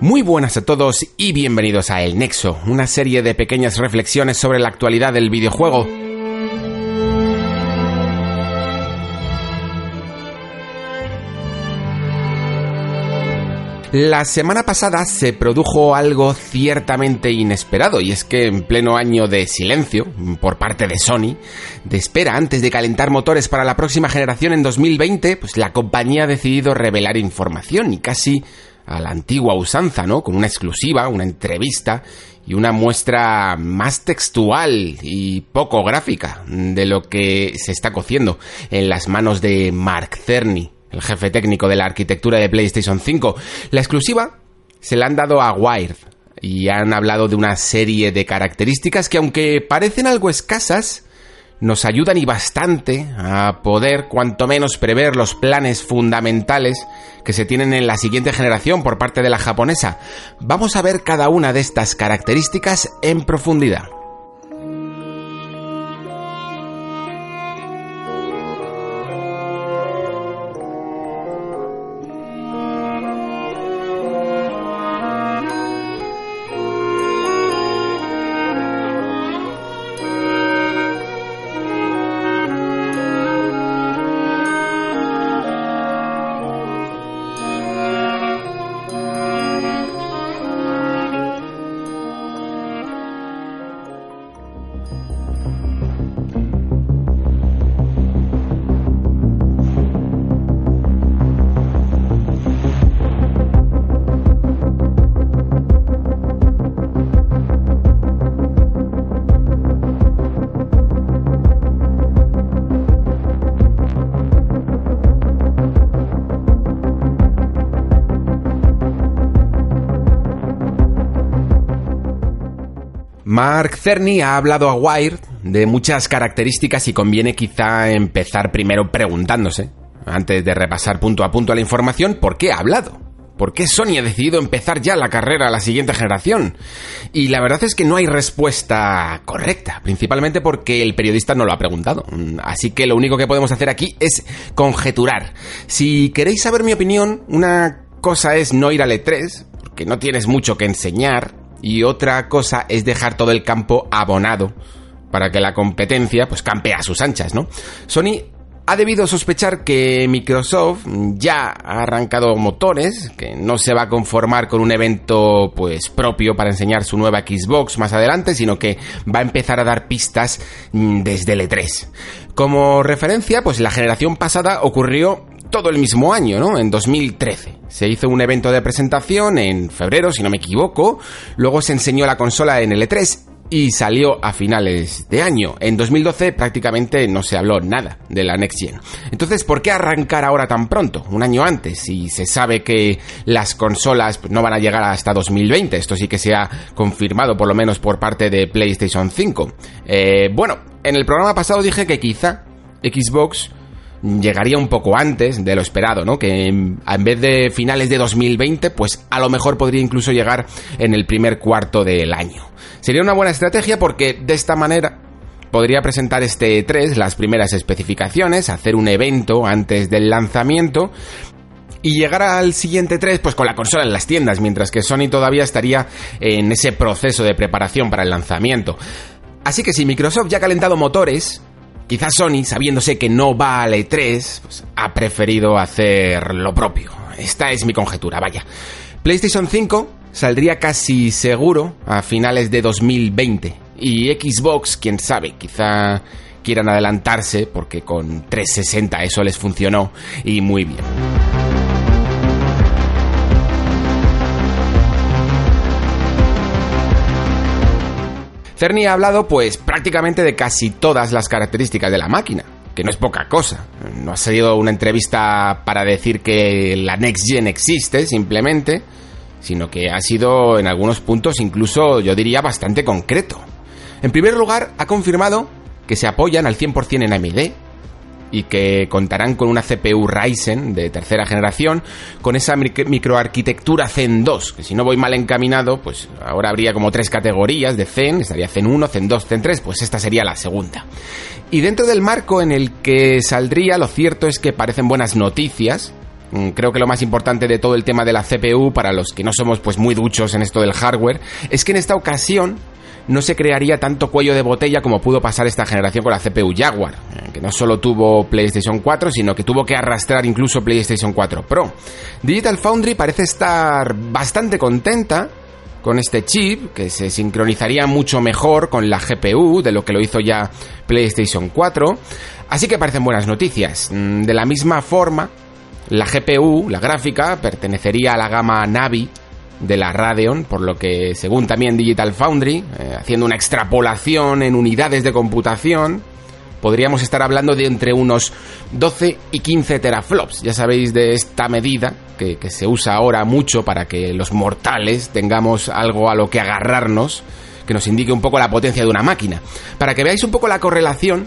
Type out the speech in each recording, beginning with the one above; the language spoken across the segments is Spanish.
Muy buenas a todos y bienvenidos a El Nexo, una serie de pequeñas reflexiones sobre la actualidad del videojuego. La semana pasada se produjo algo ciertamente inesperado y es que en pleno año de silencio por parte de Sony, de espera antes de calentar motores para la próxima generación en 2020, pues la compañía ha decidido revelar información y casi a la antigua usanza, ¿no? Con una exclusiva, una entrevista y una muestra más textual y poco gráfica de lo que se está cociendo en las manos de Mark Cerny, el jefe técnico de la arquitectura de PlayStation 5. La exclusiva se la han dado a Wired y han hablado de una serie de características que aunque parecen algo escasas, nos ayudan y bastante a poder cuanto menos prever los planes fundamentales que se tienen en la siguiente generación por parte de la japonesa. Vamos a ver cada una de estas características en profundidad. Mark Cerny ha hablado a Wired de muchas características y conviene quizá empezar primero preguntándose, antes de repasar punto a punto la información, ¿por qué ha hablado? ¿Por qué Sony ha decidido empezar ya la carrera a la siguiente generación? Y la verdad es que no hay respuesta correcta, principalmente porque el periodista no lo ha preguntado. Así que lo único que podemos hacer aquí es conjeturar. Si queréis saber mi opinión, una cosa es no ir al E3, porque no tienes mucho que enseñar, y otra cosa es dejar todo el campo abonado para que la competencia pues campe a sus anchas, ¿no? Sony ha debido sospechar que Microsoft ya ha arrancado motores, que no se va a conformar con un evento pues propio para enseñar su nueva Xbox más adelante, sino que va a empezar a dar pistas mm, desde el E3. Como referencia, pues la generación pasada ocurrió todo el mismo año, ¿no? En 2013. Se hizo un evento de presentación en febrero, si no me equivoco. Luego se enseñó la consola en el E3 y salió a finales de año. En 2012 prácticamente no se habló nada de la Next Gen. Entonces, ¿por qué arrancar ahora tan pronto? Un año antes, si se sabe que las consolas no van a llegar hasta 2020. Esto sí que se ha confirmado por lo menos por parte de PlayStation 5. Eh, bueno, en el programa pasado dije que quizá Xbox llegaría un poco antes de lo esperado, ¿no? Que en, vez de finales de 2020, pues a lo mejor podría incluso llegar en el primer cuarto del año. Sería una buena estrategia porque de esta manera podría presentar este 3 las primeras especificaciones, hacer un evento antes del lanzamiento y llegar al siguiente 3 pues con la consola en las tiendas, mientras que Sony todavía estaría en ese proceso de preparación para el lanzamiento. Así que si Microsoft ya ha calentado motores, Quizás Sony, sabiéndose que no va a E3, pues, ha preferido hacer lo propio. Esta es mi conjetura, vaya. PlayStation 5 saldría casi seguro a finales de 2020. Y Xbox, quién sabe, quizá quieran adelantarse porque con 360 eso les funcionó y muy bien. Cerny ha hablado pues prácticamente de casi todas las características de la máquina. que no es poca cosa. No ha sido una entrevista para decir que la Next Gen existe, simplemente, sino que ha sido en algunos puntos incluso, yo diría, bastante concreto. En primer lugar, ha confirmado que se apoyan al 100% en AMD, y que contarán con una CPU Ryzen de tercera generación con esa microarquitectura Zen 2, que si no voy mal encaminado, pues ahora habría como tres categorías de Zen, estaría Zen 1, Zen 2, Zen 3, pues esta sería la segunda. Y dentro del marco en el que saldría, lo cierto es que parecen buenas noticias, mm, Creo que lo más importante de todo el tema de la CPU, para los que no somos pues muy duchos en esto del hardware, es que en esta ocasión no se crearía tanto cuello de botella como pudo pasar esta generación con la CPU Jaguar, eh, que no solo tuvo PlayStation 4, sino que tuvo que arrastrar incluso PlayStation 4 Pro. Digital Foundry parece estar bastante contenta con este chip, que se sincronizaría mucho mejor con la GPU de lo que lo hizo ya PlayStation 4, así que parecen buenas noticias. Mm, de la misma forma, la GPU, la gráfica, pertenecería a la gama Navi de la Radeon, por lo que según también Digital Foundry, eh, haciendo una extrapolación en unidades de computación, podríamos estar hablando de entre unos 12 y 15 teraflops. Ya sabéis de esta medida que, que se usa ahora mucho para que los mortales tengamos algo a lo que agarrarnos, que nos indique un poco la potencia de una máquina. Para que veáis un poco la correlación,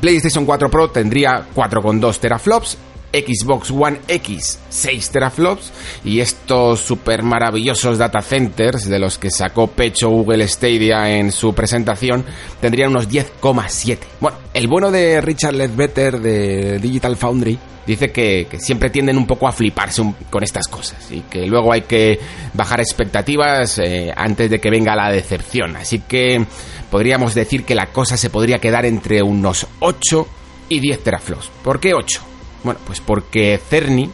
PlayStation 4 Pro tendría 4,2 teraflops Xbox One X 6 teraflops y estos super maravillosos data centers de los que sacó pecho Google Stadia en su presentación tendrían unos 10,7. Bueno, el bueno de Richard Ledbetter de Digital Foundry dice que, siempre tienden un poco a fliparse con estas cosas y que luego hay que bajar expectativas eh, antes de que venga la decepción. Así que podríamos decir que la cosa se podría quedar entre unos 8 y 10 teraflops. ¿Por qué 8? Bueno, pues porque Cerny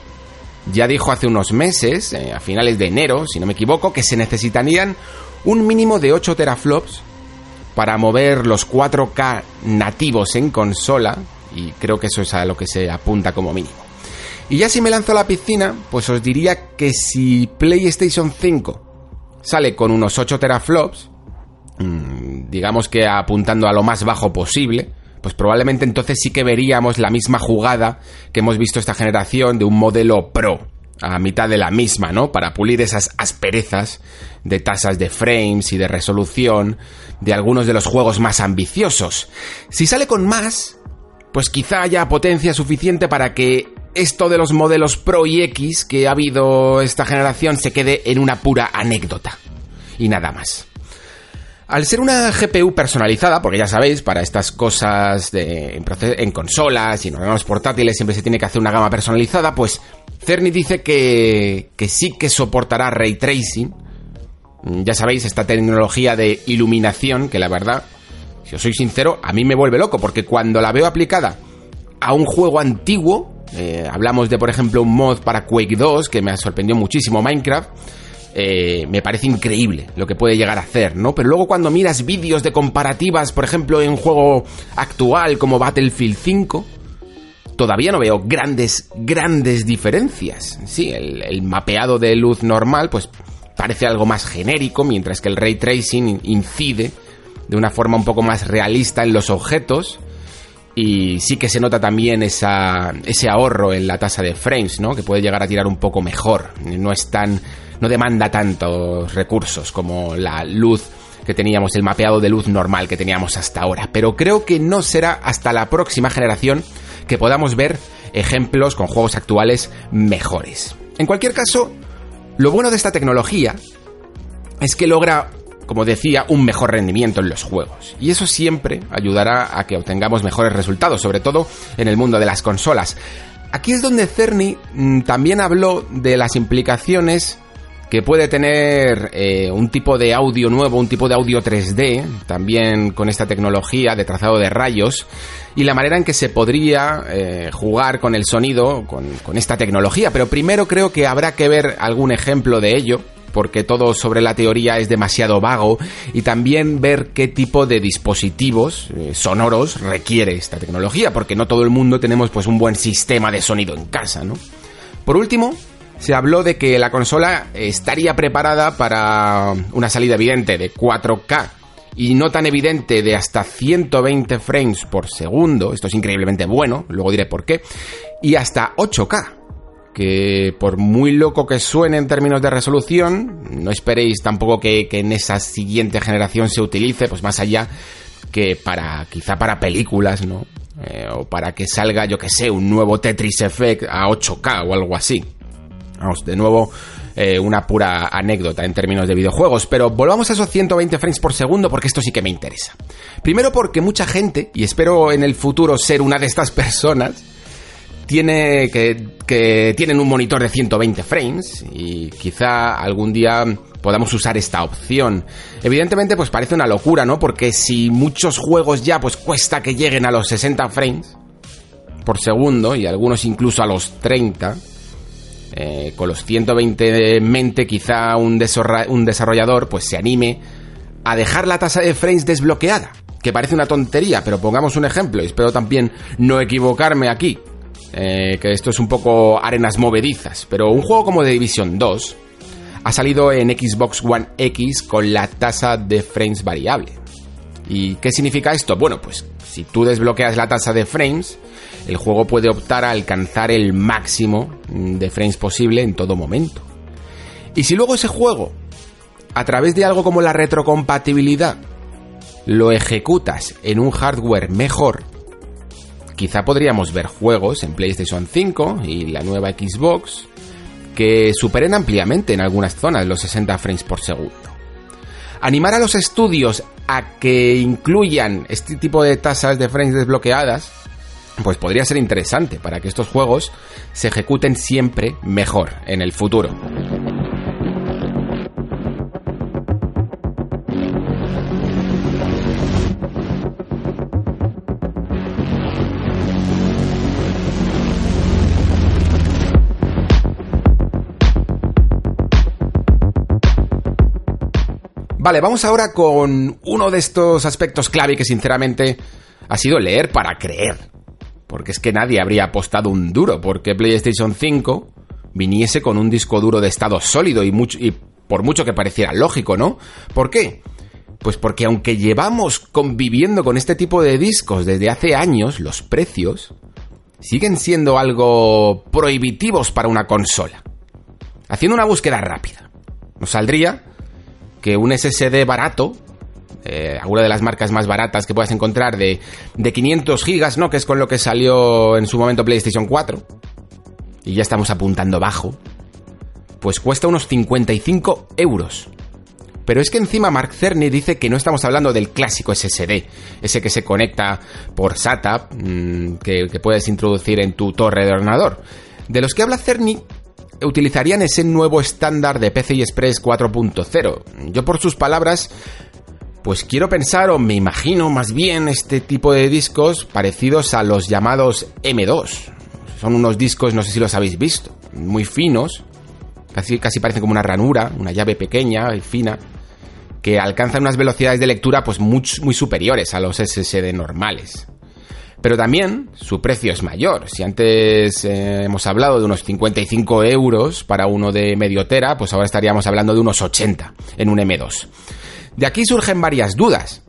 ya dijo hace unos meses, eh, a finales de enero, si no me equivoco, que se necesitarían un mínimo de 8 teraflops para mover los 4K nativos en consola, y creo que eso es a lo que se apunta como mínimo. Y ya si me lanzo a la piscina, pues os diría que si PlayStation 5 sale con unos 8 teraflops, mm, digamos que apuntando a lo más bajo posible, pues probablemente entonces sí que veríamos la misma jugada que hemos visto esta generación de un modelo Pro a mitad de la misma, ¿no? Para pulir esas asperezas de tasas de frames y de resolución de algunos de los juegos más ambiciosos. Si sale con más, pues quizá haya potencia suficiente para que esto de los modelos Pro y X que ha habido esta generación se quede en una pura anécdota. Y nada más. Al ser una GPU personalizada, porque ya sabéis, para estas cosas de, en, consolas y en ordenadores portátiles siempre se tiene que hacer una gama personalizada, pues Cerny dice que, que sí que soportará ray tracing. Mm, ya sabéis, esta tecnología de iluminación, que la verdad, si os soy sincero, a mí me vuelve loco, porque cuando la veo aplicada a un juego antiguo, eh, hablamos de por ejemplo un mod para Quake 2, que me ha sorprendido muchísimo Minecraft, eh, me parece increíble lo que puede llegar a hacer, ¿no? Pero luego cuando miras vídeos de comparativas, por ejemplo, en un juego actual como Battlefield 5, todavía no veo grandes, grandes diferencias. Sí, el, mapeado de luz normal, pues parece algo más genérico, mientras que el ray tracing incide de una forma un poco más realista en los objetos. Y sí que se nota también ese ahorro en la tasa de frames, ¿no? Que puede llegar a tirar un poco mejor. No es tan no demanda tantos recursos como la luz que teníamos, el mapeado de luz normal que teníamos hasta ahora. Pero creo que no será hasta la próxima generación que podamos ver ejemplos con juegos actuales mejores. En cualquier caso, lo bueno de esta tecnología es que logra, como decía, un mejor rendimiento en los juegos. Y eso siempre ayudará a que obtengamos mejores resultados, sobre todo en el mundo de las consolas. Aquí es donde Cerny mm, también habló de las implicaciones que puede tener eh, un tipo de audio nuevo, un tipo de audio 3D, también con esta tecnología de trazado de rayos, y la manera en que se podría eh, jugar con el sonido con, esta tecnología. Pero primero creo que habrá que ver algún ejemplo de ello, porque todo sobre la teoría es demasiado vago, y también ver qué tipo de dispositivos eh, sonoros requiere esta tecnología, porque no todo el mundo tenemos pues un buen sistema de sonido en casa, ¿no? Por último, se habló de que la consola estaría preparada para una salida evidente de 4K y no tan evidente de hasta 120 frames por segundo, esto es increíblemente bueno, luego diré por qué, y hasta 8K, que por muy loco que suene en términos de resolución, no esperéis tampoco que, en esa siguiente generación se utilice, pues más allá que para, quizá para películas, ¿no? Eh, o para que salga, yo que sé, un nuevo Tetris Effect a 8K o algo así. Vamos, de nuevo, eh, una pura anécdota en términos de videojuegos, pero volvamos a esos 120 frames por segundo porque esto sí que me interesa. Primero porque mucha gente, y espero en el futuro ser una de estas personas, tiene que, que tienen un monitor de 120 frames y quizá algún día podamos usar esta opción. Evidentemente, pues parece una locura, ¿no? Porque si muchos juegos ya pues cuesta que lleguen a los 60 frames por segundo y algunos incluso a los 30, eh, con los 120 en mente, quizá un, desarrollador pues se anime a dejar la tasa de frames desbloqueada. Que parece una tontería, pero pongamos un ejemplo y espero también no equivocarme aquí. Eh, que esto es un poco arenas movedizas, pero un juego como The Division 2 ha salido en Xbox One X con la tasa de frames variable. ¿Y qué significa esto? Bueno, pues si tú desbloqueas la tasa de frames, el juego puede optar a alcanzar el máximo de frames posible en todo momento. Y si luego ese juego, a través de algo como la retrocompatibilidad, lo ejecutas en un hardware mejor, quizá podríamos ver juegos en PlayStation 5 y la nueva Xbox que superen ampliamente en algunas zonas los 60 frames por segundo. Animar a los estudios a que incluyan este tipo de tasas de frames desbloqueadas, pues podría ser interesante para que estos juegos se ejecuten siempre mejor en el futuro. Vale, vamos ahora con uno de estos aspectos clave que sinceramente ha sido leer para creer. Porque es que nadie habría apostado un duro porque PlayStation 5 viniese con un disco duro de estado sólido y, y por mucho que pareciera lógico, ¿no? ¿Por qué? Pues porque aunque llevamos conviviendo con este tipo de discos desde hace años, los precios siguen siendo algo prohibitivos para una consola. Haciendo una búsqueda rápida, nos saldría que un SSD barato, eh, alguna de las marcas más baratas que puedas encontrar de, de 500 gigas, ¿no? Que es con lo que salió en su momento PlayStation 4. Y ya estamos apuntando bajo. Pues cuesta unos 55 euros. Pero es que encima Mark Cerny dice que no estamos hablando del clásico SSD, ese que se conecta por SATA, mmm, que, que, puedes introducir en tu torre de ordenador. De los que habla Cerny utilizarían ese nuevo estándar de PCI Express 4.0. Yo por sus palabras, pues quiero pensar o me imagino más bien este tipo de discos parecidos a los llamados M2. Son unos discos, no sé si los habéis visto, muy finos, casi, casi parecen como una ranura, una llave pequeña y fina, que alcanzan unas velocidades de lectura pues muy, superiores a los SSD normales. Pero también su precio es mayor. Si antes eh, hemos hablado de unos 55 euros para uno de medio tera, pues ahora estaríamos hablando de unos 80 en un M2. De aquí surgen varias dudas.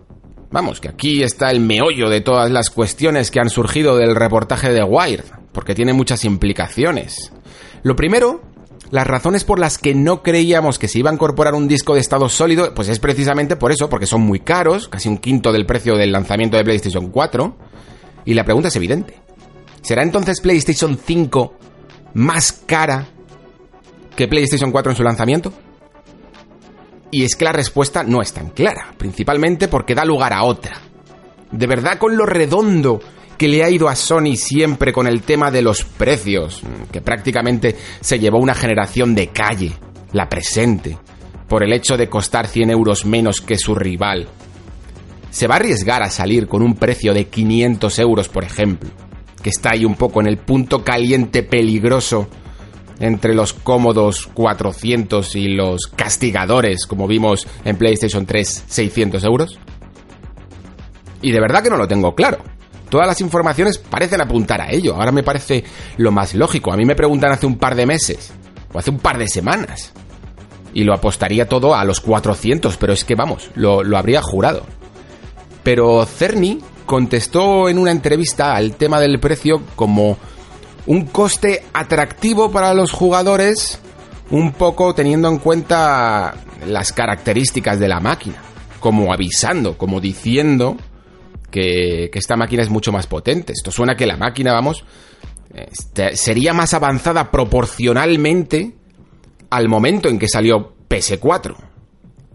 Vamos, que aquí está el meollo de todas las cuestiones que han surgido del reportaje de Wired, porque tiene muchas implicaciones. Lo primero, las razones por las que no creíamos que se iba a incorporar un disco de estado sólido, pues es precisamente por eso, porque son muy caros, casi un quinto del precio del lanzamiento de PlayStation 4 y la pregunta es evidente. ¿Será entonces PlayStation 5 más cara que PlayStation 4 en su lanzamiento? Y es que la respuesta no es tan clara, principalmente porque da lugar a otra. De verdad con lo redondo que le ha ido a Sony siempre con el tema de los precios, que prácticamente se llevó una generación de calle, la presente, por el hecho de costar 100 euros menos que su rival, se va a arriesgar a salir con un precio de 500 euros, por ejemplo, que está ahí un poco en el punto caliente peligroso entre los cómodos 400 y los castigadores, como vimos en PlayStation 3, 600 euros? Y de verdad que no lo tengo claro. Todas las informaciones parecen apuntar a ello. Ahora me parece lo más lógico. A mí me preguntan hace un par de meses o hace un par de semanas. Y lo apostaría todo a los 400, pero es que vamos, lo, lo habría jurado. Pero Cerny contestó en una entrevista al tema del precio como un coste atractivo para los jugadores, un poco teniendo en cuenta las características de la máquina, como avisando, como diciendo que, esta máquina es mucho más potente. Esto suena que la máquina, vamos, este, sería más avanzada proporcionalmente al momento en que salió PS4.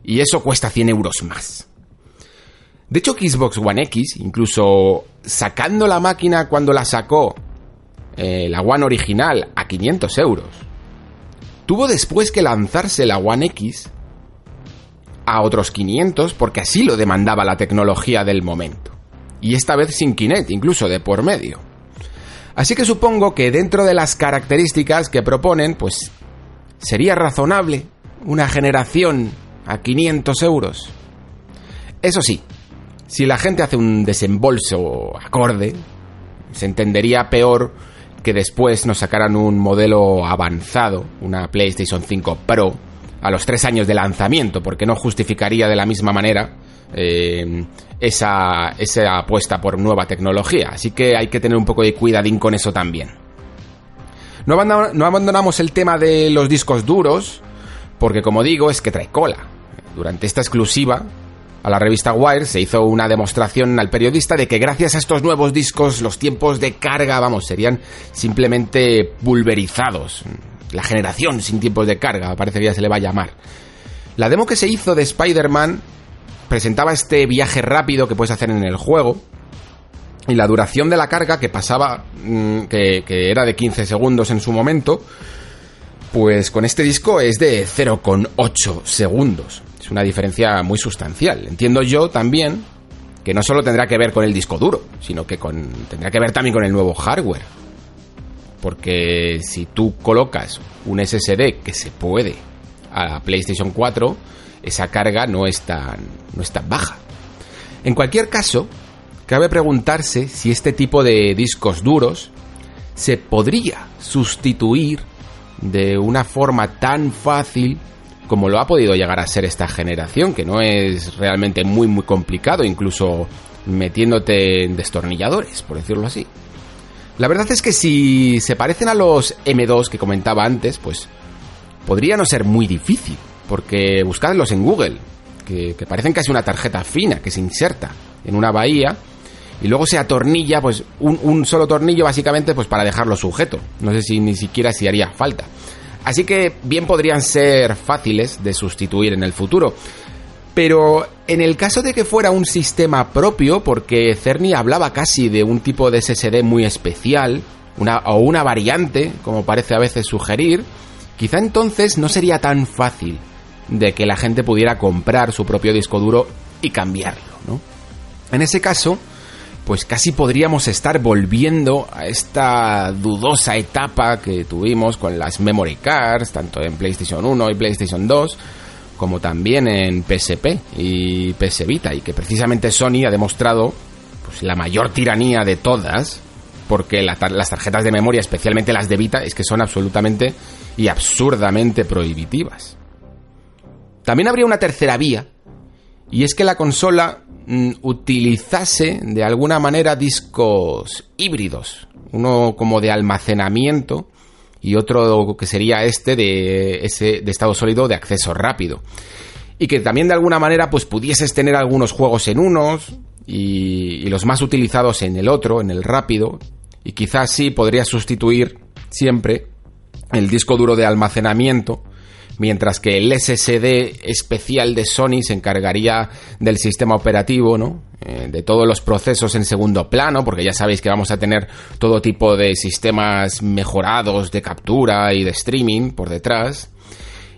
Y eso cuesta 100 euros más. De hecho, Xbox One X, incluso sacando la máquina cuando la sacó eh, la One original a 500 euros, tuvo después que lanzarse la One X a otros 500 porque así lo demandaba la tecnología del momento. Y esta vez sin Kinect, incluso de por medio. Así que supongo que dentro de las características que proponen, pues sería razonable una generación a 500 euros. Eso sí, si la gente hace un desembolso acorde, se entendería peor que después nos sacaran un modelo avanzado, una PlayStation 5 Pro, a los tres años de lanzamiento, porque no justificaría de la misma manera eh, esa, esa apuesta por nueva tecnología. Así que hay que tener un poco de cuidadín con eso también. No, abandonamos el tema de los discos duros, porque como digo, es que trae cola. Durante esta exclusiva, a la revista Wire se hizo una demostración al periodista de que gracias a estos nuevos discos los tiempos de carga, vamos, serían simplemente pulverizados. La generación sin tiempos de carga, parece que ya se le va a llamar. La demo que se hizo de Spider-Man presentaba este viaje rápido que puedes hacer en el juego, y la duración de la carga que pasaba, mm, que, era de 15 segundos en su momento, pues con este disco es de 0,8 segundos. Es una diferencia muy sustancial. Entiendo yo también que no solo tendrá que ver con el disco duro, sino que tendrá que ver también con el nuevo hardware. Porque si tú colocas un SSD que se puede a la PlayStation 4, esa carga no es no es tan baja. En cualquier caso, cabe preguntarse si este tipo de discos duros se podría sustituir de una forma tan fácil como lo ha podido llegar a ser esta generación, que no es realmente muy muy complicado, incluso metiéndote en destornilladores, por decirlo así. La verdad es que si se parecen a los M2 que comentaba antes, pues podría no ser muy difícil, porque buscadlos en Google, que, parecen casi una tarjeta fina que se inserta en una bahía y luego se atornilla, pues un, solo tornillo básicamente pues para dejarlo sujeto. No sé si ni siquiera si haría falta. Así que bien podrían ser fáciles de sustituir en el futuro. Pero en el caso de que fuera un sistema propio, porque Cerny hablaba casi de un tipo de SSD muy especial, una, o una variante, como parece a veces sugerir, quizá entonces no sería tan fácil de que la gente pudiera comprar su propio disco duro y cambiarlo, ¿no? En ese caso, pues casi podríamos estar volviendo a esta dudosa etapa que tuvimos con las memory cards, tanto en PlayStation 1 y PlayStation 2, como también en PSP y PS Vita, y que precisamente Sony ha demostrado pues, la mayor tiranía de todas, porque las tarjetas de memoria, especialmente las de Vita, es que son absolutamente y absurdamente prohibitivas. También habría una tercera vía, y es que la consola utilizase de alguna manera discos híbridos, uno como de almacenamiento y otro que sería este de, ese, de estado sólido de acceso rápido. Y que también de alguna manera pues pudieses tener algunos juegos en unos y, y los más utilizados en el otro, en el rápido, y quizás sí podría sustituir siempre el disco duro de almacenamiento mientras que el SSD especial de Sony se encargaría del sistema operativo, ¿no? Eh, de todos los procesos en segundo plano, porque ya sabéis que vamos a tener todo tipo de sistemas mejorados de captura y de streaming por detrás.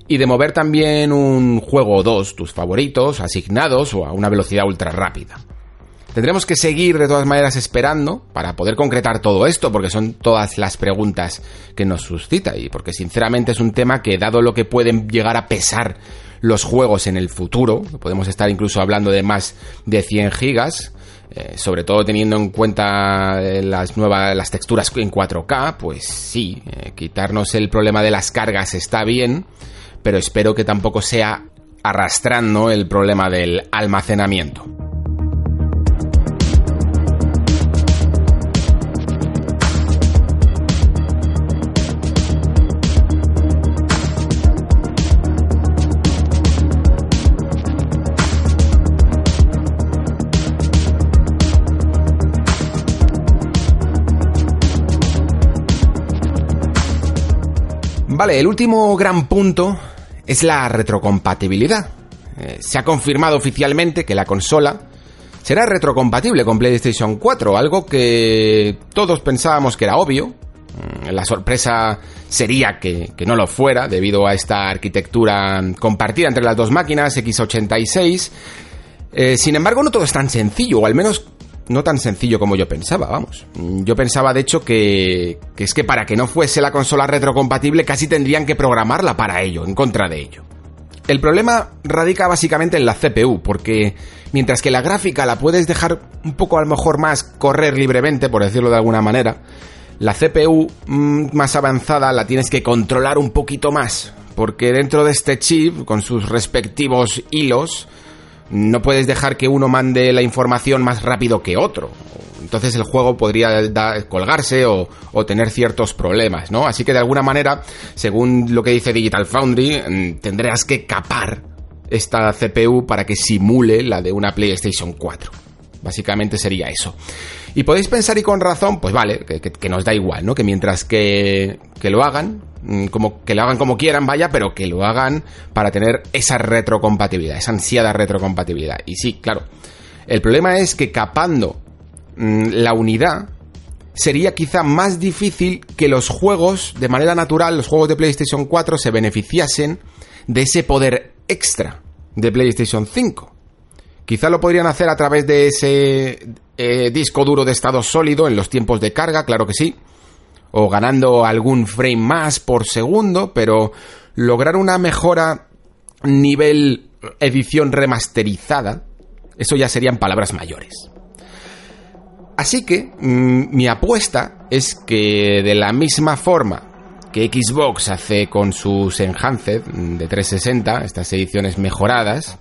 Y de mover también un juego o dos, tus favoritos, asignados o a una velocidad ultra rápida. Tendremos que seguir de todas maneras esperando para poder concretar todo esto, porque son todas las preguntas que nos suscita y porque sinceramente es un tema que dado lo que pueden llegar a pesar los juegos en el futuro, podemos estar incluso hablando de más de 100 gigas, eh, sobre todo teniendo en cuenta eh, las nuevas las texturas en 4K, pues sí, eh, quitarnos el problema de las cargas está bien, pero espero que tampoco sea arrastrando el problema del almacenamiento. Vale, el último gran punto es la retrocompatibilidad. Eh, se ha confirmado oficialmente que la consola será retrocompatible con PlayStation 4, algo que todos pensábamos que era obvio. Mm, La sorpresa sería que, que no lo fuera, debido a esta arquitectura compartida entre las dos máquinas, x86. Eh, sin embargo, no todo es tan sencillo, o al menos no tan sencillo como yo pensaba, vamos. Yo pensaba, de hecho, que, que es que para que no fuese la consola retrocompatible casi tendrían que programarla para ello, en contra de ello. El problema radica básicamente en la CPU, porque mientras que la gráfica la puedes dejar un poco a lo mejor más correr libremente, por decirlo de alguna manera, la CPU mm, más avanzada la tienes que controlar un poquito más, porque dentro de este chip, con sus respectivos hilos, no puedes dejar que uno mande la información más rápido que otro. Entonces el juego podría colgarse o, tener ciertos problemas, ¿no? Así que de alguna manera, según lo que dice Digital Foundry, mm, tendrás que capar esta CPU para que simule la de una PlayStation 4. Básicamente sería eso. Y podéis pensar, y con razón, pues vale, que, que- nos da igual, ¿no? Que mientras que, que lo hagan, como, que lo hagan como quieran, vaya, pero que lo hagan para tener esa retrocompatibilidad, esa ansiada retrocompatibilidad. Y sí, claro. El problema es que capando mm, la unidad, sería quizá más difícil que los juegos, de manera natural, los juegos de PlayStation 4 se beneficiasen de ese poder extra de PlayStation 5. Quizá lo podrían hacer a través de ese eh, disco duro de estado sólido en los tiempos de carga, claro que sí. O ganando algún frame más por segundo, pero lograr una mejora nivel edición remasterizada, eso ya serían palabras mayores. Así que mm, mi apuesta es que de la misma forma que Xbox hace con sus Enhanced de 360, estas ediciones mejoradas,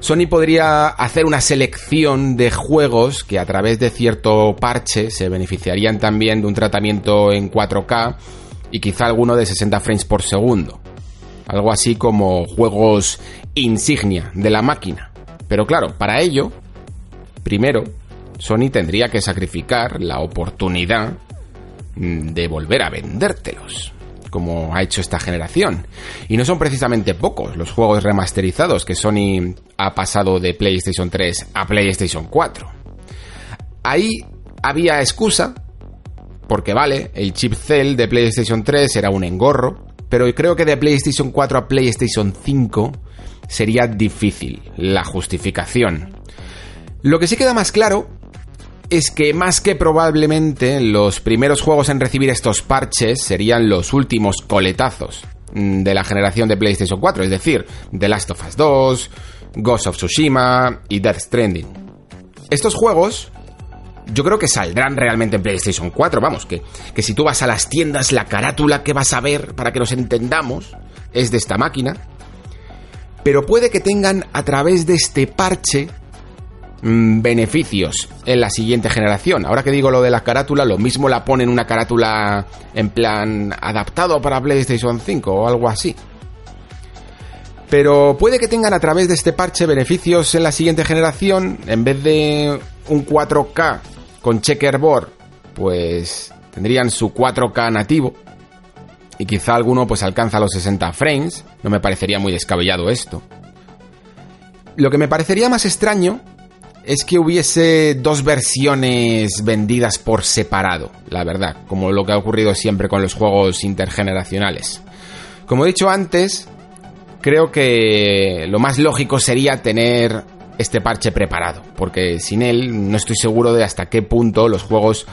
Sony podría hacer una selección de juegos que a través de cierto parche se beneficiarían también de un tratamiento en 4K y quizá alguno de 60 frames por segundo. Algo así como juegos insignia de la máquina. Pero claro, para ello, primero, Sony tendría que sacrificar la oportunidad mm, de volver a vendértelos, como ha hecho esta generación. Y no son precisamente pocos los juegos remasterizados que Sony ha pasado de PlayStation 3 a PlayStation 4. Ahí había excusa, porque vale, el chip Cell de PlayStation 3 era un engorro, pero creo que de PlayStation 4 a PlayStation 5 sería difícil la justificación. Lo que sí queda más claro es que más que probablemente los primeros juegos en recibir estos parches serían los últimos coletazos mm, de la generación de PlayStation 4, es decir, The Last of Us 2, Ghost of Tsushima y Death Stranding. Estos juegos yo creo que saldrán realmente en PlayStation 4, vamos, que, que si tú vas a las tiendas, la carátula que vas a ver, para que nos entendamos, es de esta máquina, pero puede que tengan a través de este parche mm, beneficios en la siguiente generación. Ahora que digo lo de la carátula, lo mismo la ponen una carátula en plan adaptado para PlayStation 5 o algo así. Pero puede que tengan a través de este parche beneficios en la siguiente generación, en vez de un 4K con checkerboard, pues tendrían su 4K nativo. Y quizá alguno pues alcanza los 60 frames, no me parecería muy descabellado esto. Lo que me parecería más extraño es que hubiese dos versiones vendidas por separado, la verdad, como lo que ha ocurrido siempre con los juegos intergeneracionales. Como he dicho antes, creo que lo más lógico sería tener este parche preparado, porque sin él no estoy seguro de hasta qué punto los juegos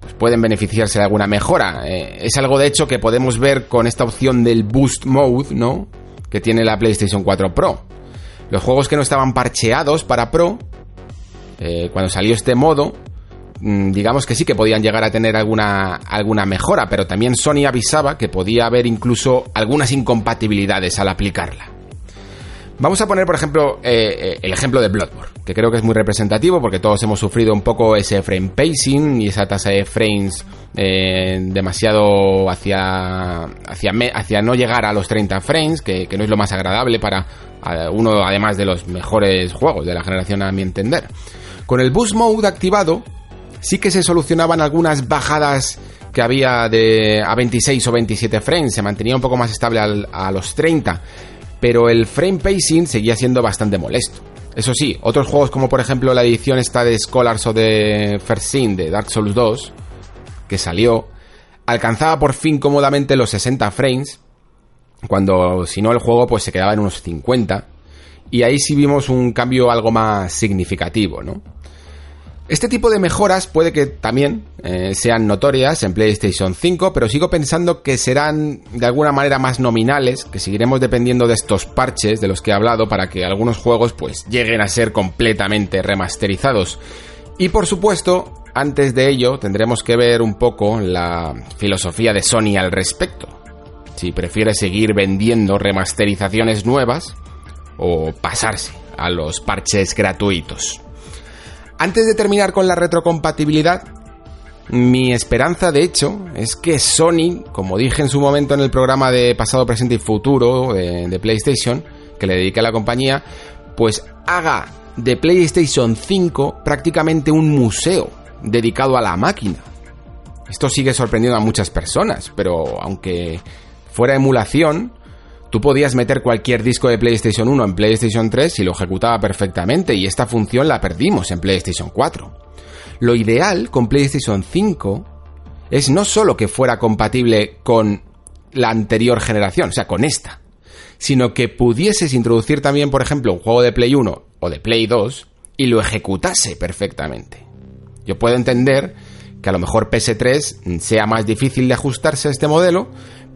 pues, pueden beneficiarse de alguna mejora. Eh, es algo de hecho que podemos ver con esta opción del Boost Mode, ¿no? Que tiene la PlayStation 4 Pro. Los juegos que no estaban parcheados para Pro, eh, cuando salió este modo, mm, digamos que sí que podían llegar a tener alguna, alguna mejora, pero también Sony avisaba que podía haber incluso algunas incompatibilidades al aplicarla. Vamos a poner, por ejemplo, eh, eh, el ejemplo de Bloodborne, que creo que es muy representativo porque todos hemos sufrido un poco ese frame pacing y esa tasa de frames demasiado hacia, hacia, no llegar a los 30 frames, que, no es lo más agradable para uno, además de los mejores juegos de la generación, a mi entender. Con el Boost Mode activado, sí que se solucionaban algunas bajadas que había de a 26 o 27 frames, se mantenía un poco más estable a los 30, pero el frame pacing seguía siendo bastante molesto. Eso sí, otros juegos como por ejemplo la edición esta de Scholars o de First Sin de Dark Souls 2, que salió, alcanzaba por fin cómodamente los 60 frames, cuando si no el juego pues se quedaba en unos 50, y ahí sí vimos un cambio algo más significativo, ¿no? Este tipo de mejoras puede que también eh, sean notorias en PlayStation 5, pero sigo pensando que serán de alguna manera más nominales, que seguiremos dependiendo de estos parches de los que he hablado para que algunos juegos pues lleguen a ser completamente remasterizados. Y por supuesto, antes de ello tendremos que ver un poco la filosofía de Sony al respecto. Si prefiere seguir vendiendo remasterizaciones nuevas o pasarse a los parches gratuitos. Antes de terminar con la retrocompatibilidad, mi esperanza, de hecho, es que Sony, como dije en su momento en el programa de pasado, presente y futuro de, PlayStation, que le dediqué a la compañía, pues haga de PlayStation 5 prácticamente un museo dedicado a la máquina. Esto sigue sorprendiendo a muchas personas, pero aunque fuera emulación, Tú podías meter cualquier disco de PlayStation 1 en PlayStation 3 y lo ejecutaba perfectamente y esta función la perdimos en PlayStation 4. Lo ideal con PlayStation 5 es no solo que fuera compatible con la anterior generación, o sea, con esta, sino que pudieses introducir también, por ejemplo, un juego de Play 1 o de Play 2 y lo ejecutase perfectamente. Yo puedo entender que a lo mejor PS3 sea más difícil de ajustarse a este modelo,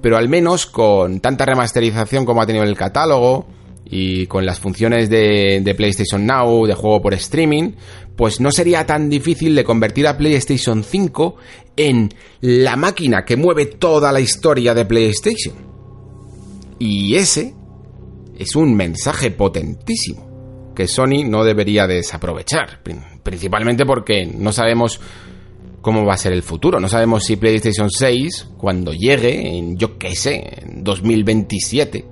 pero al menos con tanta remasterización como ha tenido el catálogo y con las funciones de, PlayStation Now, de juego por streaming, pues no sería tan difícil de convertir a PlayStation 5 en la máquina que mueve toda la historia de PlayStation. Y ese es un mensaje potentísimo que Sony no debería desaprovechar, principalmente porque no sabemos cómo va a ser el futuro. No sabemos si PlayStation 6, cuando llegue, en yo qué sé, en 2027,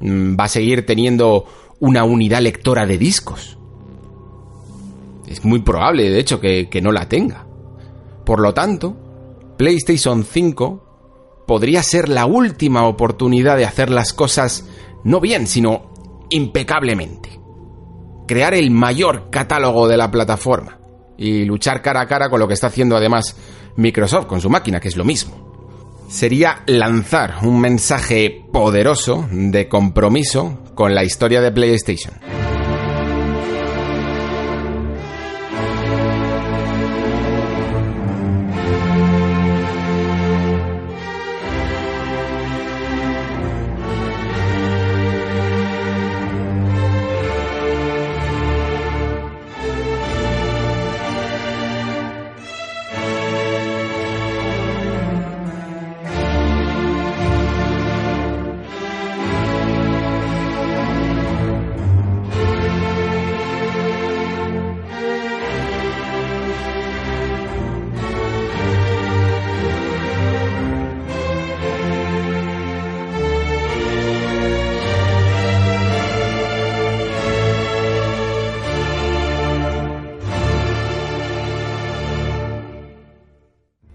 mm, va a seguir teniendo una unidad lectora de discos. Es muy probable, de hecho, que, que no la tenga. Por lo tanto, PlayStation 5 podría ser la última oportunidad de hacer las cosas no bien, sino impecablemente. Crear el mayor catálogo de la plataforma y luchar cara a cara con lo que está haciendo además Microsoft con su máquina, que es lo mismo. Sería lanzar un mensaje poderoso de compromiso con la historia de PlayStation.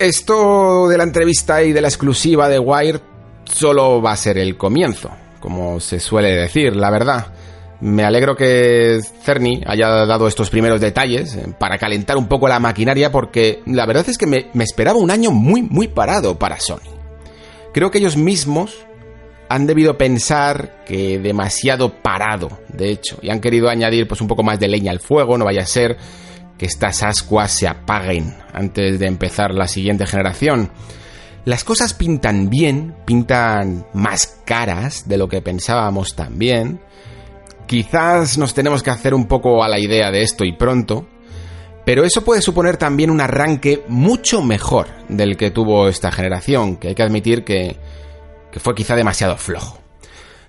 Esto de la entrevista y de la exclusiva de Wire solo va a ser el comienzo, como se suele decir, la verdad. Me alegro que Cerny haya dado estos primeros detalles eh, para calentar un poco la maquinaria porque la verdad es que me, me esperaba un año muy, muy parado para Sony. Creo que ellos mismos han debido pensar que demasiado parado, de hecho, y han querido añadir pues un poco más de leña al fuego, no vaya a ser que estas ascuas se apaguen antes de empezar la siguiente generación. Las cosas pintan bien, pintan más caras de lo que pensábamos también. Quizás nos tenemos que hacer un poco a la idea de esto y pronto, pero eso puede suponer también un arranque mucho mejor del que tuvo esta generación, que hay que admitir que, que fue quizá demasiado flojo.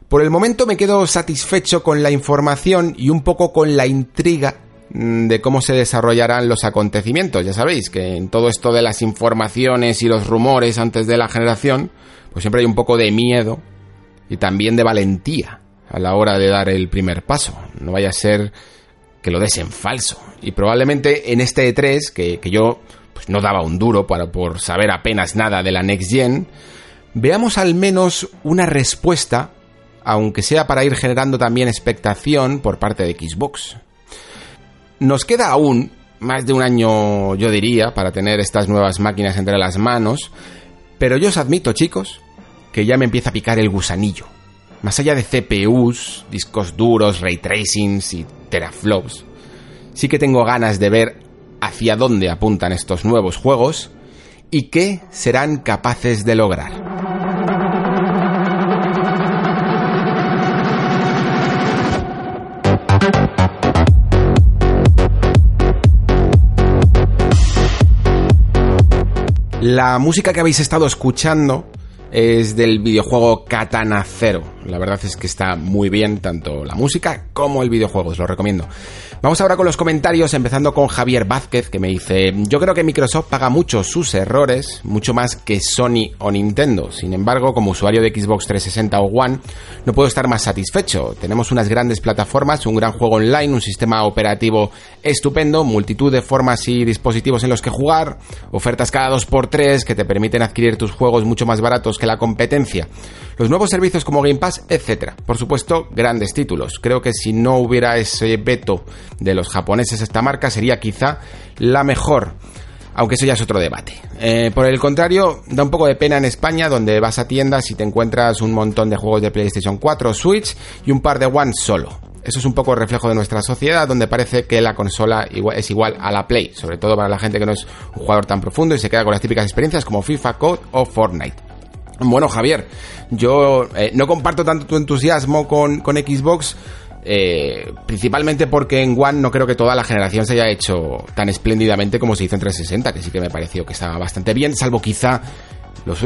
Por el momento me quedo satisfecho con la información y un poco con la intriga de cómo se desarrollarán los acontecimientos. Ya sabéis que en todo esto de las informaciones y los rumores antes de la generación, pues siempre hay un poco de miedo y también de valentía a la hora de dar el primer paso. No vaya a ser que lo des en falso. Y probablemente en este E3, que, que yo pues no daba un duro para, por saber apenas nada de la Next Gen, veamos al menos una respuesta, aunque sea para ir generando también expectación por parte de Xbox. Nos queda aún más de un año, yo diría, para tener estas nuevas máquinas entre las manos, pero yo os admito, chicos, que ya me empieza a picar el gusanillo. Más allá de CPUs, discos duros, ray tracings y teraflops, sí que tengo ganas de ver hacia dónde apuntan estos nuevos juegos y qué serán capaces de lograr. La música que habéis estado escuchando es del videojuego Katana Zero. La verdad es que está muy bien tanto la música como el videojuego, os lo recomiendo. Vamos ahora con los comentarios, empezando con Javier Vázquez, que me dice, yo creo que Microsoft paga mucho sus errores, mucho más que Sony o Nintendo. Sin embargo, como usuario de Xbox 360 o One, no puedo estar más satisfecho. Tenemos unas grandes plataformas, un gran juego online, un sistema operativo estupendo, multitud de formas y dispositivos en los que jugar, ofertas cada 2x3 que te permiten adquirir tus juegos mucho más baratos que la competencia, los nuevos servicios como Game Pass, etc. Por supuesto, grandes títulos. Creo que si no hubiera ese veto de los japoneses esta marca sería quizá la mejor. Aunque eso ya es otro debate. Eh, por el contrario, da un poco de pena en España, donde vas a tiendas y te encuentras un montón de juegos de PlayStation 4, Switch y un par de One solo. Eso es un poco el reflejo de nuestra sociedad, donde parece que la consola es igual a la Play, sobre todo para la gente que no es un jugador tan profundo y se queda con las típicas experiencias como FIFA, Code o Fortnite. Bueno, Javier, yo eh, no comparto tanto tu entusiasmo con, con Xbox, eh, principalmente porque en One no creo que toda la generación se haya hecho tan espléndidamente como se hizo en 360, que sí que me pareció que estaba bastante bien, salvo quizá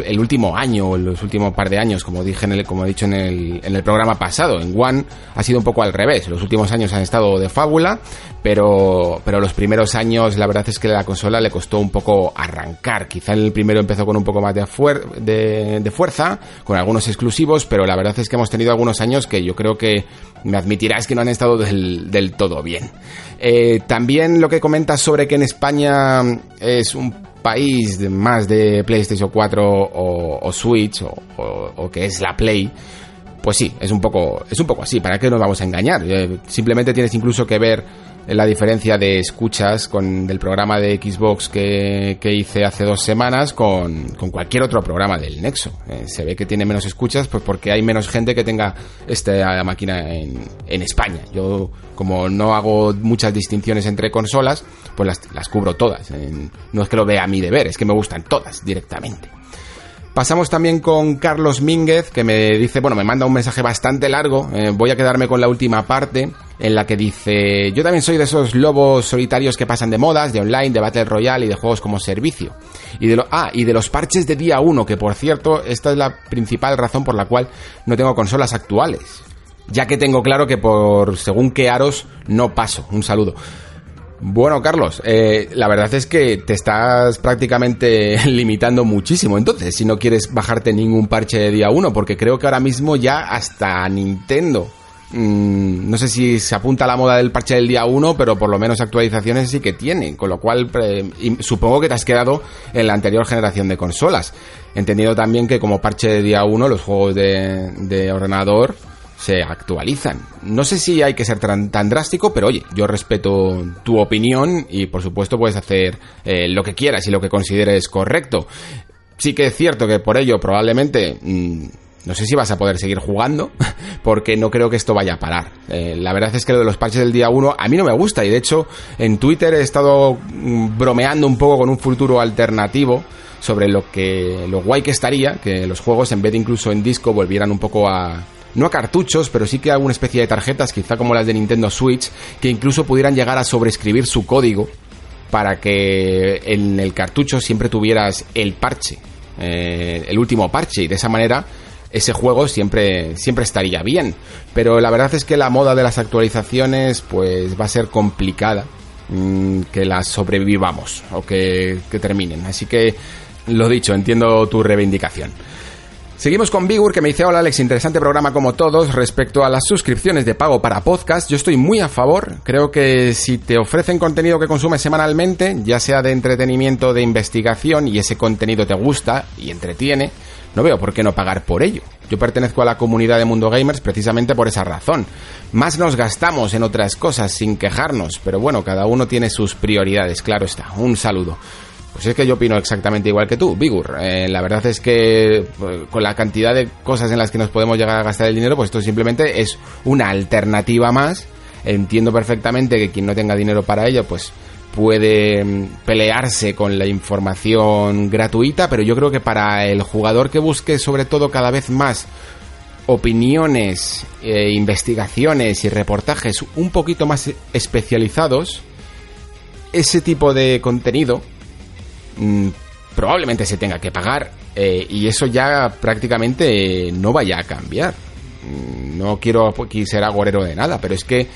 el último año o los últimos par de años, como dije en como he dicho en el, en el programa pasado, en One ha sido un poco al revés. Los últimos años han estado de fábula, pero, pero los primeros años la verdad es que la consola le costó un poco arrancar. Quizá el primero empezó con un poco más de, de, fuerza, con algunos exclusivos, pero la verdad es que hemos tenido algunos años que yo creo que me admitirás que no han estado del, del todo bien. Eh, también lo que comentas sobre que en España es un país más de PlayStation 4 o, Switch o, que es la Play, pues sí, es un poco, es un poco así. ¿Para qué nos vamos a engañar? Eh, simplemente tienes incluso que ver la diferencia de escuchas con del programa de Xbox que, hice hace dos semanas con, cualquier otro programa del Nexo. Eh, se ve que tiene menos escuchas pues porque hay menos gente que tenga esta máquina en, España. Yo, como no hago muchas distinciones entre consolas, pues las, las cubro todas. no es que lo vea a mi deber, es que me gustan todas directamente. Pasamos también con Carlos Mínguez, que me dice, bueno, me manda un mensaje bastante largo, eh, voy a quedarme con la última parte, en la que dice, yo también soy de esos lobos solitarios que pasan de modas, de online, de Battle Royale y de juegos como servicio. Y de lo, ah, y de los parches de día 1, que por cierto, esta es la principal razón por la cual no tengo consolas actuales. Ya que tengo claro que por según qué aros no paso. Un saludo. Bueno, Carlos, eh, la verdad es que te estás prácticamente limitando muchísimo. Entonces, si no quieres bajarte ningún parche de día 1, porque creo que ahora mismo ya hasta Nintendo. Mm, no sé si se apunta a la moda del parche del día 1, pero por lo menos actualizaciones sí que tiene. Con lo cual, supongo que te has quedado en la anterior generación de consolas. Entendido también que como parche de día 1, los juegos de ordenador se actualizan. No sé si hay que ser tan, drástico, pero oye, yo respeto tu opinión y por supuesto puedes hacer eh, lo que quieras y lo que consideres correcto. Sí que es cierto que por ello probablemente... Mm, no sé si vas a poder seguir jugando, porque no creo que esto vaya a parar. Eh, la verdad es que lo de los parches del día 1 a mí no me gusta, y de hecho en Twitter he estado mm, bromeando un poco con un futuro alternativo sobre lo que lo guay que estaría que los juegos en vez de incluso en disco volvieran un poco a, no a cartuchos, pero sí que a alguna especie de tarjetas, quizá como las de Nintendo Switch, que incluso pudieran llegar a sobreescribir su código para que en el cartucho siempre tuvieras el parche, eh, el último parche, y de esa manera ese juego siempre, siempre estaría bien. Pero la verdad es que la moda de las actualizaciones pues va a ser complicada mm, que las sobrevivamos o que, que terminen. Así que lo dicho, entiendo tu reivindicación. Seguimos con Bigur que me dice, hola Alex, interesante programa como todos. Respecto a las suscripciones de pago para podcast, yo estoy muy a favor. Creo que si te ofrecen contenido que consumes semanalmente, ya sea de entretenimiento, de investigación, y ese contenido te gusta y entretiene, no veo por qué no pagar por ello. Yo pertenezco a la comunidad de Mundo Gamers precisamente por esa razón. Más nos gastamos en otras cosas sin quejarnos, pero bueno, cada uno tiene sus prioridades, claro está. Un saludo. Pues es que yo opino exactamente igual que tú, Bigur. Eh, la verdad es que pues, con la cantidad de cosas en las que nos podemos llegar a gastar el dinero, pues esto simplemente es una alternativa más. Entiendo perfectamente que quien no tenga dinero para ello, pues puede mm, pelearse con la información gratuita, pero yo creo que para el jugador que busque sobre todo cada vez más opiniones, eh, investigaciones y reportajes un poquito más especializados, ese tipo de contenido mm, probablemente se tenga que pagar eh, y eso ya prácticamente no vaya a cambiar. Mm, no quiero aquí ser agorero de nada, pero es que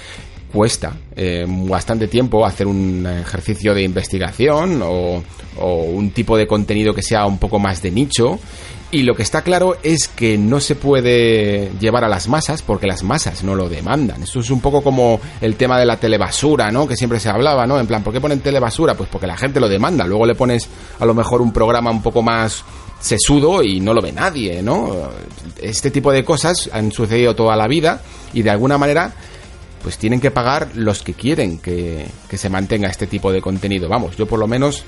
cuesta eh, bastante tiempo hacer un ejercicio de investigación o, un tipo de contenido que sea un poco más de nicho y lo que está claro es que no se puede llevar a las masas porque las masas no lo demandan. Esto es un poco como el tema de la telebasura, ¿no? Que siempre se hablaba, ¿no? En plan, ¿por qué ponen telebasura? Pues porque la gente lo demanda. Luego le pones a lo mejor un programa un poco más sesudo y no lo ve nadie, ¿no? Este tipo de cosas han sucedido toda la vida y de alguna manera pues tienen que pagar los que quieren que, que se mantenga este tipo de contenido. Vamos, yo por lo menos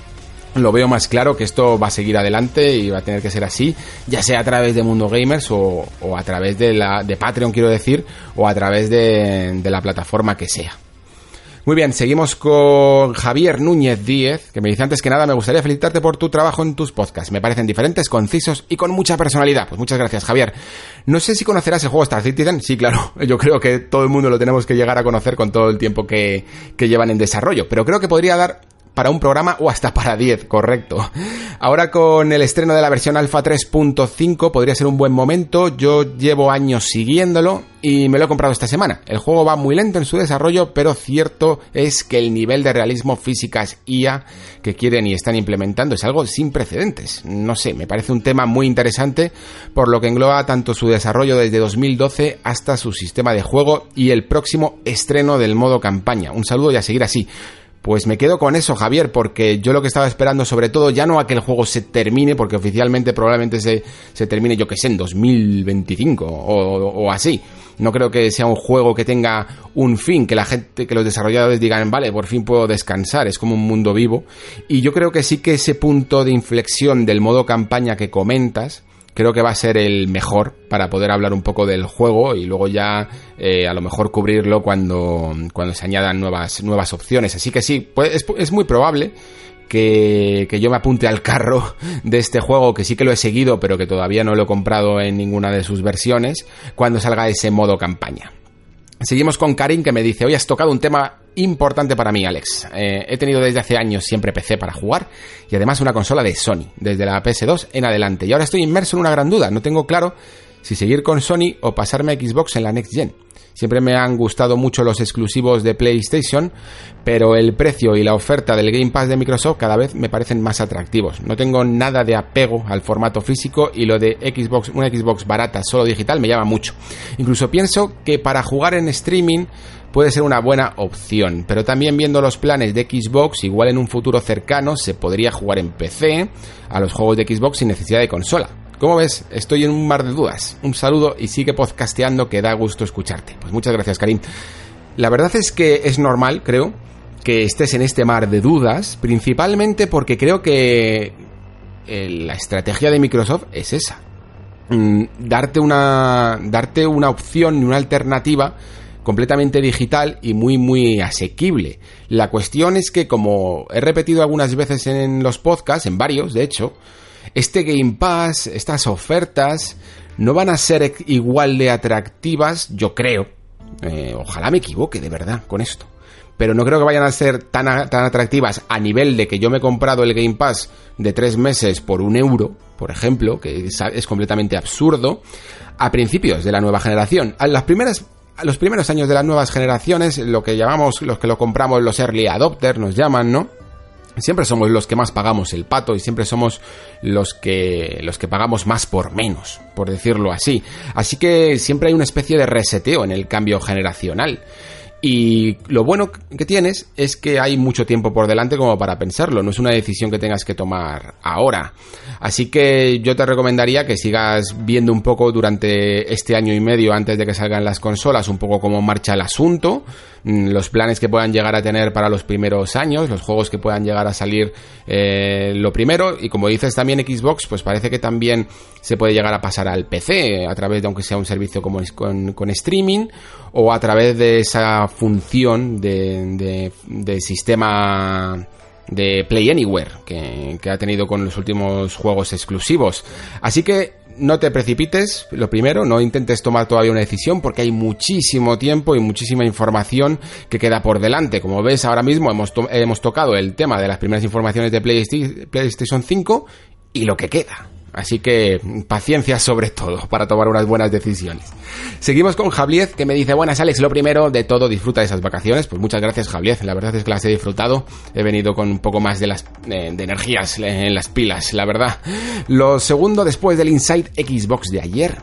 lo veo más claro que esto va a seguir adelante y va a tener que ser así, ya sea a través de Mundo Gamers o, a través de, la, de Patreon, quiero decir, o a través de la plataforma que sea. Muy bien, seguimos con Javier Núñez Díez, que me dice antes que nada, me gustaría felicitarte por tu trabajo en tus podcasts. Me parecen diferentes, concisos y con mucha personalidad. Pues muchas gracias, Javier. No sé si conocerás el juego Star Citizen. Sí, claro, yo creo que todo el mundo lo tenemos que llegar a conocer con todo el tiempo que, que llevan en desarrollo. Pero creo que podría dar para un programa o hasta para 10, correcto. Ahora con el estreno de la versión Alpha 3.5 podría ser un buen momento. Yo llevo años siguiéndolo y me lo he comprado esta semana. El juego va muy lento en su desarrollo, pero cierto es que el nivel de realismo físicas IA que quieren y están implementando es algo sin precedentes. No sé, me parece un tema muy interesante por lo que engloba tanto su desarrollo desde 2012 hasta su sistema de juego y el próximo estreno del modo campaña. Un saludo y a seguir así. Pues me quedo con eso, Javier, porque yo lo que estaba esperando, sobre todo, ya no a que el juego se termine, porque oficialmente probablemente se, se termine, yo que sé, en 2025 o, o, así. No creo que sea un juego que tenga un fin, que la gente, que los desarrolladores digan, vale, por fin puedo descansar, es como un mundo vivo. Y yo creo que sí que ese punto de inflexión del modo campaña que comentas, creo que va a ser el mejor para poder hablar un poco del juego y luego ya eh, a lo mejor cubrirlo cuando, cuando se añadan nuevas, nuevas opciones. Así que sí, pues es, muy probable que, que, yo me apunte al carro de este juego, que sí que lo he seguido, pero que todavía no lo he comprado en ninguna de sus versiones, cuando salga ese modo campaña. Seguimos con Karin que me dice, hoy has tocado un tema importante para mí, Alex. Eh, he tenido desde hace años siempre PC para jugar y además una consola de Sony, desde la PS2 en adelante. Y ahora estoy inmerso en una gran duda, no tengo claro si seguir con Sony o pasarme a Xbox en la Next Gen. Siempre me han gustado mucho los exclusivos de PlayStation, pero el precio y la oferta del Game Pass de Microsoft cada vez me parecen más atractivos. No tengo nada de apego al formato físico y lo de Xbox, una Xbox barata solo digital me llama mucho. Incluso pienso que para jugar en streaming puede ser una buena opción, pero también viendo los planes de Xbox, igual en un futuro cercano se podría jugar en PC a los juegos de Xbox sin necesidad de consola. ¿Cómo ves? Estoy en un mar de dudas. Un saludo y sigue podcasteando que da gusto escucharte. Pues muchas gracias, Karim. La verdad es que es normal, creo, que estés en este mar de dudas, principalmente porque creo que eh, la estrategia de Microsoft es esa. Mm, darte una darte una opción y una alternativa completamente digital y muy muy asequible. La cuestión es que como he repetido algunas veces en los podcasts, en varios de hecho, este Game Pass, estas ofertas, no van a ser igual de atractivas, yo creo. Eh, ojalá me equivoque de verdad con esto. Pero no creo que vayan a ser tan, tan atractivas a nivel de que yo me he comprado el Game Pass de tres meses por un euro, por ejemplo, que es, es completamente absurdo, a principios de la nueva generación. A las primeras a los primeros años de las nuevas generaciones, lo que llamamos, los que lo compramos, los early adopters, nos llaman, ¿no? Siempre somos los que más pagamos el pato y siempre somos los que los que pagamos más por menos, por decirlo así. Así que siempre hay una especie de reseteo en el cambio generacional. Y lo bueno que tienes es que hay mucho tiempo por delante como para pensarlo, no es una decisión que tengas que tomar ahora. Así que yo te recomendaría que sigas viendo un poco durante este año y medio antes de que salgan las consolas, un poco cómo marcha el asunto, mm, los planes que puedan llegar a tener para los primeros años, los juegos que puedan llegar a salir eh, lo primero. Y como dices también Xbox, pues parece que también se puede llegar a pasar al PC a través de aunque sea un servicio como con, con streaming o a través de esa función de, de, sistema de Play Anywhere que, que, ha tenido con los últimos juegos exclusivos. Así que no te precipites, lo primero, no intentes tomar todavía una decisión porque hay muchísimo tiempo y muchísima información que queda por delante. Como ves, ahora mismo hemos, hemos tocado el tema de las primeras informaciones de PlayStation 5 y lo que queda. Así que paciencia sobre todo para tomar unas buenas decisiones. Seguimos con Javier que me dice, buenas Alex, lo primero de todo, disfruta de esas vacaciones. Pues muchas gracias Javier, la verdad es que las he disfrutado. He venido con un poco más de, las, eh, de energías en las pilas, la verdad. Lo segundo, después del Inside Xbox de ayer,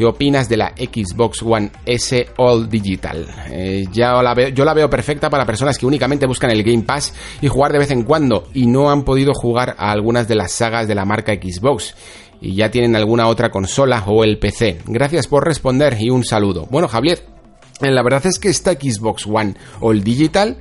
¿Qué opinas de la Xbox One S All Digital? Eh, ya la veo, yo la veo perfecta para personas que únicamente buscan el Game Pass y jugar de vez en cuando y no han podido jugar a algunas de las sagas de la marca Xbox y ya tienen alguna otra consola o el PC. Gracias por responder y un saludo. Bueno, Javier, la verdad es que esta Xbox One All Digital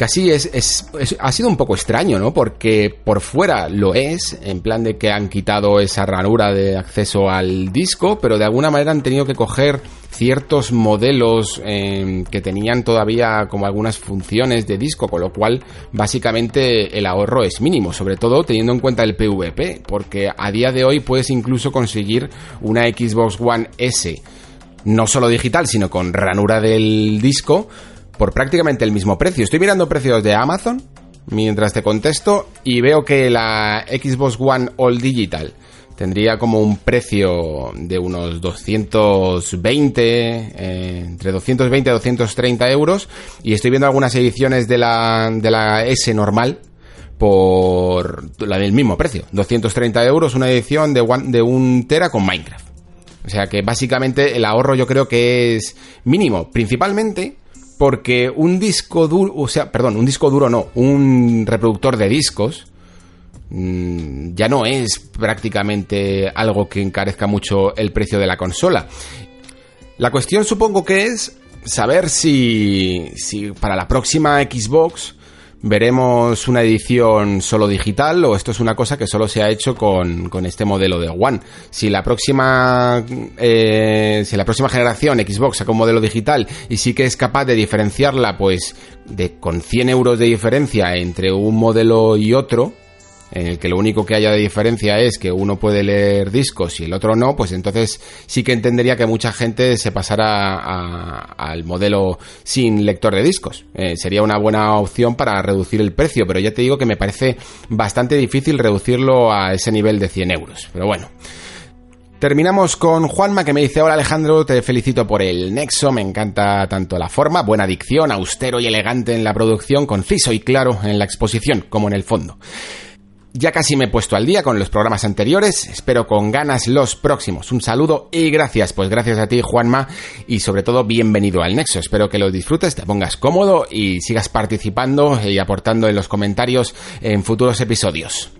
casi es, es, ha sido un poco extraño, ¿no? Porque por fuera lo es, en plan de que han quitado esa ranura de acceso al disco, pero de alguna manera han tenido que coger ciertos modelos eh, que tenían todavía como algunas funciones de disco, con lo cual básicamente el ahorro es mínimo, sobre todo teniendo en cuenta el PVP, porque a día de hoy puedes incluso conseguir una Xbox One S no solo digital, sino con ranura del disco, por prácticamente el mismo precio. Estoy mirando precios de Amazon mientras te contesto y veo que la Xbox One All Digital tendría como un precio de unos 220, eh, entre 220 y 230 euros. Y estoy viendo algunas ediciones de la, de la S normal por la del mismo precio, 230 euros, una edición de, de un tera con Minecraft. O sea que básicamente el ahorro yo creo que es mínimo, principalmente porque un disco duro, o sea, perdón, un disco duro no, un reproductor de discos mm, ya no es prácticamente algo que encarezca mucho el precio de la consola. La cuestión supongo que es saber si, si para la próxima Xbox veremos una edición solo digital o esto es una cosa que solo se ha hecho con, con este modelo de One. Si la próxima eh, si la próxima generación Xbox saca un modelo digital y sí que es capaz de diferenciarla pues de con 100 euros de diferencia entre un modelo y otro en el que lo único que haya de diferencia es que uno puede leer discos y el otro no, pues entonces sí que entendería que mucha gente se pasara al modelo sin lector de discos. Eh, sería una buena opción para reducir el precio, pero ya te digo que me parece bastante difícil reducirlo a ese nivel de 100 euros. Pero bueno. Terminamos con Juanma que me dice, hola Alejandro, te felicito por el Nexo, me encanta tanto la forma, buena dicción, austero y elegante en la producción, conciso y claro en la exposición como en el fondo. Ya casi me he puesto al día con los programas anteriores, espero con ganas los próximos. Un saludo y gracias, pues gracias a ti Juanma y sobre todo bienvenido al Nexo. Espero que lo disfrutes, te pongas cómodo y sigas participando y aportando en los comentarios en futuros episodios.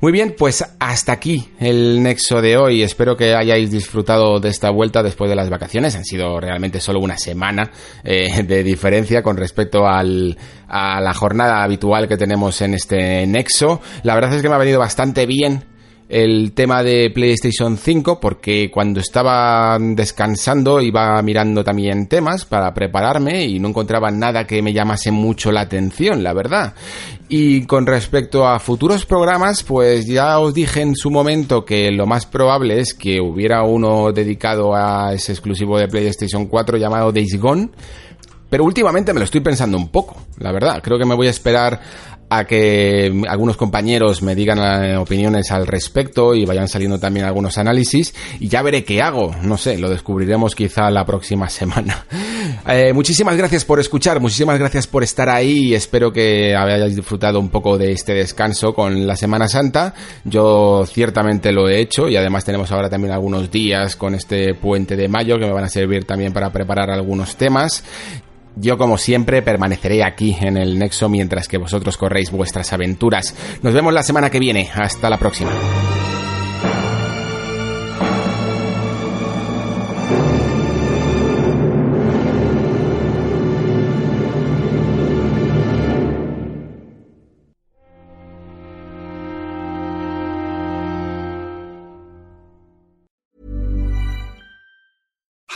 Muy bien, pues hasta aquí el nexo de hoy. Espero que hayáis disfrutado de esta vuelta después de las vacaciones. Han sido realmente solo una semana eh, de diferencia con respecto al, a la jornada habitual que tenemos en este nexo. La verdad es que me ha venido bastante bien el tema de PlayStation 5 porque cuando estaba descansando iba mirando también temas para prepararme y no encontraba nada que me llamase mucho la atención, la verdad. Y con respecto a futuros programas, pues ya os dije en su momento que lo más probable es que hubiera uno dedicado a ese exclusivo de PlayStation 4 llamado Days Gone. Pero últimamente me lo estoy pensando un poco, la verdad. Creo que me voy a esperar a que algunos compañeros me digan eh, opiniones al respecto y vayan saliendo también algunos análisis y ya veré qué hago, no sé, lo descubriremos quizá la próxima semana. Eh, muchísimas gracias por escuchar, muchísimas gracias por estar ahí y espero que hayáis disfrutado un poco de este descanso con la Semana Santa. Yo ciertamente lo he hecho y además tenemos ahora también algunos días con este puente de mayo que me van a servir también para preparar algunos temas. Yo, como siempre, permaneceré aquí en el Nexo mientras que vosotros corréis vuestras aventuras. Nos vemos la semana que viene. Hasta la próxima.